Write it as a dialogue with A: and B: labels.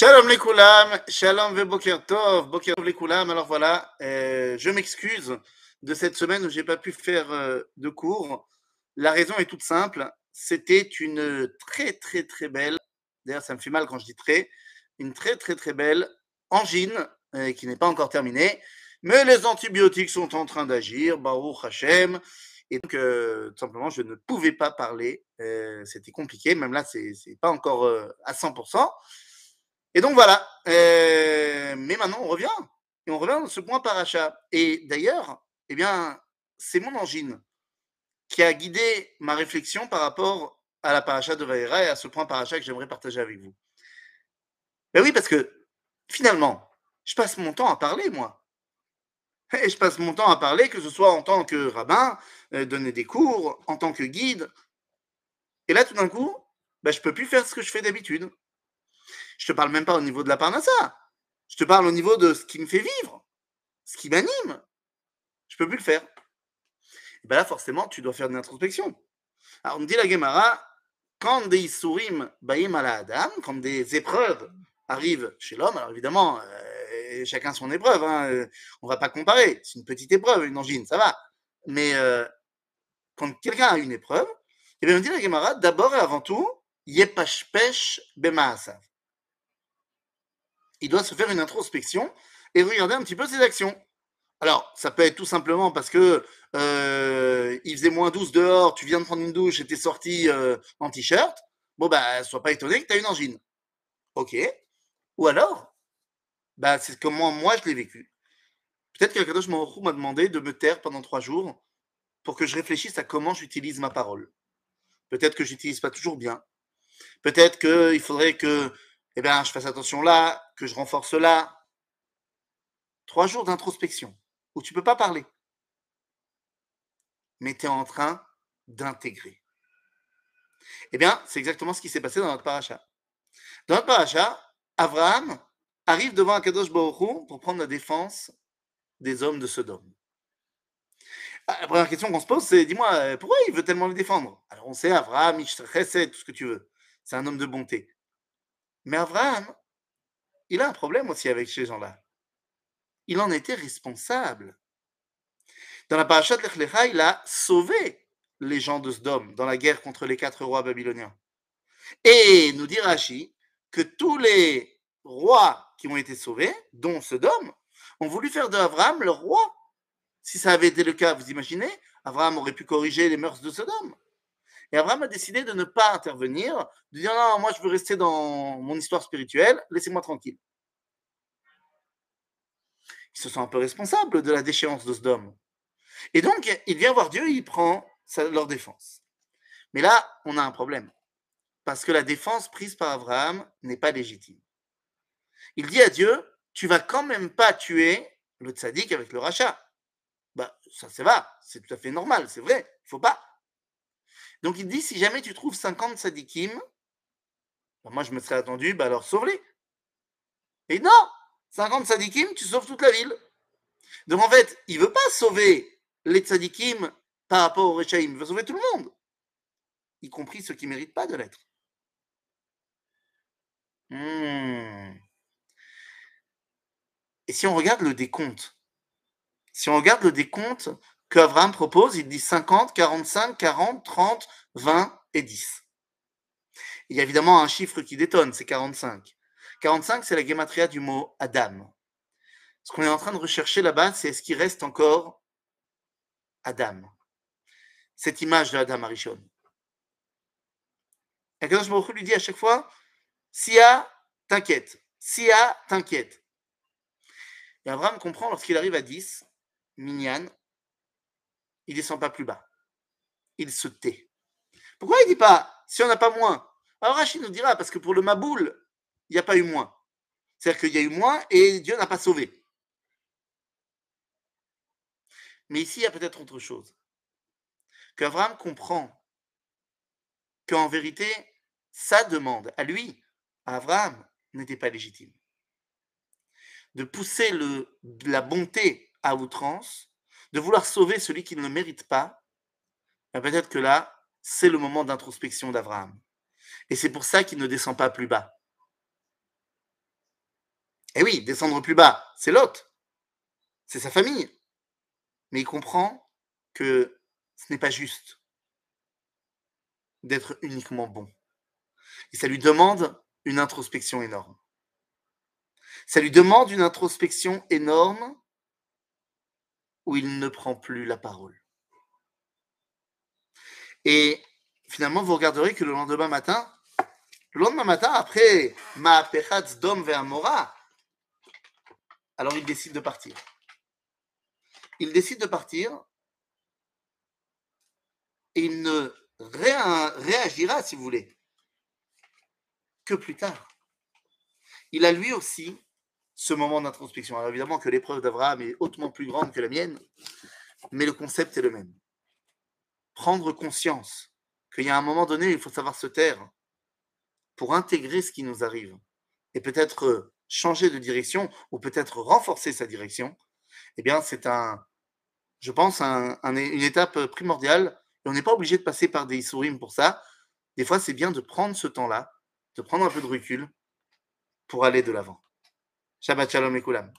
A: Shalom les koulam, shalom ve boker tov, boker tov les koulam. Alors voilà, euh, je m'excuse de cette semaine où j'ai pas pu faire euh, de cours. La raison est toute simple, c'était une très très très belle, d'ailleurs ça me fait mal quand je dis très, une très très très belle angine euh, qui n'est pas encore terminée, mais les antibiotiques sont en train d'agir, Baruch Hashem, et donc tout simplement je ne pouvais pas parler, c'était compliqué, même là c'est pas encore à 100%. Et donc voilà. Euh, mais maintenant, on revient. Et on revient dans ce point paracha. Et d'ailleurs, eh bien, c'est mon angine qui a guidé ma réflexion par rapport à la paracha de Vaera et à ce point paracha que j'aimerais partager avec vous. Ben oui, parce que finalement, je passe mon temps à parler, moi. Et je passe mon temps à parler, que ce soit en tant que rabbin, euh, donner des cours, en tant que guide. Et là, tout d'un coup, ben, je peux plus faire ce que je fais d'habitude. Je te parle même pas au niveau de la parnassa. Je te parle au niveau de ce qui me fait vivre, ce qui m'anime. Je peux plus le faire. Et ben là, forcément, tu dois faire de l'introspection. Alors, on dit la Gemara, quand des isurim baïm ala adam, quand des épreuves arrivent chez l'homme, alors évidemment, euh, chacun son épreuve, hein, euh, on va pas comparer. C'est une petite épreuve, une angine, ça va. Mais euh, quand quelqu'un a une épreuve, eh bien, on dit la Gemara, d'abord et avant tout, yepashpesh bemaasav il doit se faire une introspection et regarder un petit peu ses actions. Alors, ça peut être tout simplement parce que euh, il faisait moins 12 dehors, tu viens de prendre une douche et t'es sorti euh, en t-shirt. Bon, bah, sois pas étonné que tu as une angine. Ok. Ou alors, bah, c'est comment moi je l'ai vécu. Peut-être que Kadosh Baruch m'a demandé de me taire pendant trois jours pour que je réfléchisse à comment j'utilise ma parole. Peut-être que j'utilise pas toujours bien. Peut-être qu'il faudrait que eh bien, je fasse attention là, que je renforce là. Trois jours d'introspection où tu ne peux pas parler. Mais tu es en train d'intégrer. Eh bien, c'est exactement ce qui s'est passé dans notre paracha. Dans notre paracha, Abraham arrive devant Akadosh Baruch pour prendre la défense des hommes de Sodome. La première question qu'on se pose, c'est dis-moi, pourquoi il veut tellement le défendre? Alors on sait, Abraham, Chesed, tout ce que tu veux. C'est un homme de bonté. Mais Abraham, il a un problème aussi avec ces gens-là. Il en était responsable. Dans la parasha de l'Echlecha, il a sauvé les gens de Sdom dans la guerre contre les quatre rois babyloniens. Et nous dit Rashi que tous les rois qui ont été sauvés, dont Sodome, ont voulu faire de Abraham leur roi. Si ça avait été le cas, vous imaginez, Abraham aurait pu corriger les mœurs de Sodome. Et Abraham a décidé de ne pas intervenir, de dire non, moi je veux rester dans mon histoire spirituelle, laissez-moi tranquille. Ils se sent un peu responsables de la déchéance de Sodome. Et donc, il vient voir Dieu il prend leur défense. Mais là, on a un problème. Parce que la défense prise par Abraham n'est pas légitime. Il dit à Dieu, tu vas quand même pas tuer le tzaddik avec le rachat. Bah, ça, ça va, c'est tout à fait normal, c'est vrai, il faut pas. Donc il dit, si jamais tu trouves 50 tzadikim, bah, moi je me serais attendu, bah alors sauve-les. Et non, 50 tzadikim, tu sauves toute la ville. Donc en fait, il veut pas sauver les tzadikim par rapport aux rechaïm, il veut sauver tout le monde, y compris ceux qui ne méritent pas de l'être. Hmm. Et si on regarde le décompte, si on regarde le décompte qu'Abraham propose, il dit 50, 45, 40, 30, 20 et 10. Il y a évidemment un chiffre qui détonne, c'est 45. 45, c'est la gematria du mot Adam. Ce qu'on est en train de rechercher là-bas, c'est est-ce qu'il reste encore Adam Cette image de Adam Arishon. Et Baruch Hu lui dit à chaque fois, Sia, t'inquiète. Sia, t'inquiète. Et Abraham comprend lorsqu'il arrive à 10, Minyan, il descend pas plus bas. Il se tait. Pourquoi il dit pas si on n'a pas moins? Alors Rachid nous dira parce que pour le Maboul, il n'y a pas eu moins. C'est-à-dire qu'il y a eu moins et Dieu n'a pas sauvé. Mais ici, il y a peut-être autre chose. Qu'Abraham comprend qu'en vérité, sa demande à lui, à Abraham, n'était pas légitime. De pousser la bonté à outrance, de vouloir sauver celui qui ne le mérite pas, ben peut-être que là, c'est le moment d'introspection d'Abraham. Et c'est pour ça qu'il ne descend pas plus bas. Et oui, descendre plus bas, c'est l'autre. C'est sa famille. Mais il comprend que ce n'est pas juste d'être uniquement bon. Et ça lui demande une introspection énorme. Ça lui demande une introspection énorme où il ne prend plus la parole. Et finalement, vous regarderez que le lendemain matin, le lendemain matin, après Ma Dom Mora, alors il décide de partir. Il décide de partir et il ne réagira, si vous voulez, que plus tard. Il a lui aussi ce moment d'introspection. Alors évidemment que l'épreuve d'Abraham est hautement plus grande que la mienne, mais le concept est le même. Prendre conscience qu'il y a un moment donné, il faut savoir se taire pour intégrer ce qui nous arrive et peut-être changer de direction ou peut-être renforcer sa direction, eh bien, c'est un, je pense, une étape primordiale. Et on n'est pas obligé de passer par des sourires pour ça. Des fois, c'est bien de prendre ce temps-là, de prendre un peu de recul pour aller de l'avant. Shabbat Shalom et Kulam.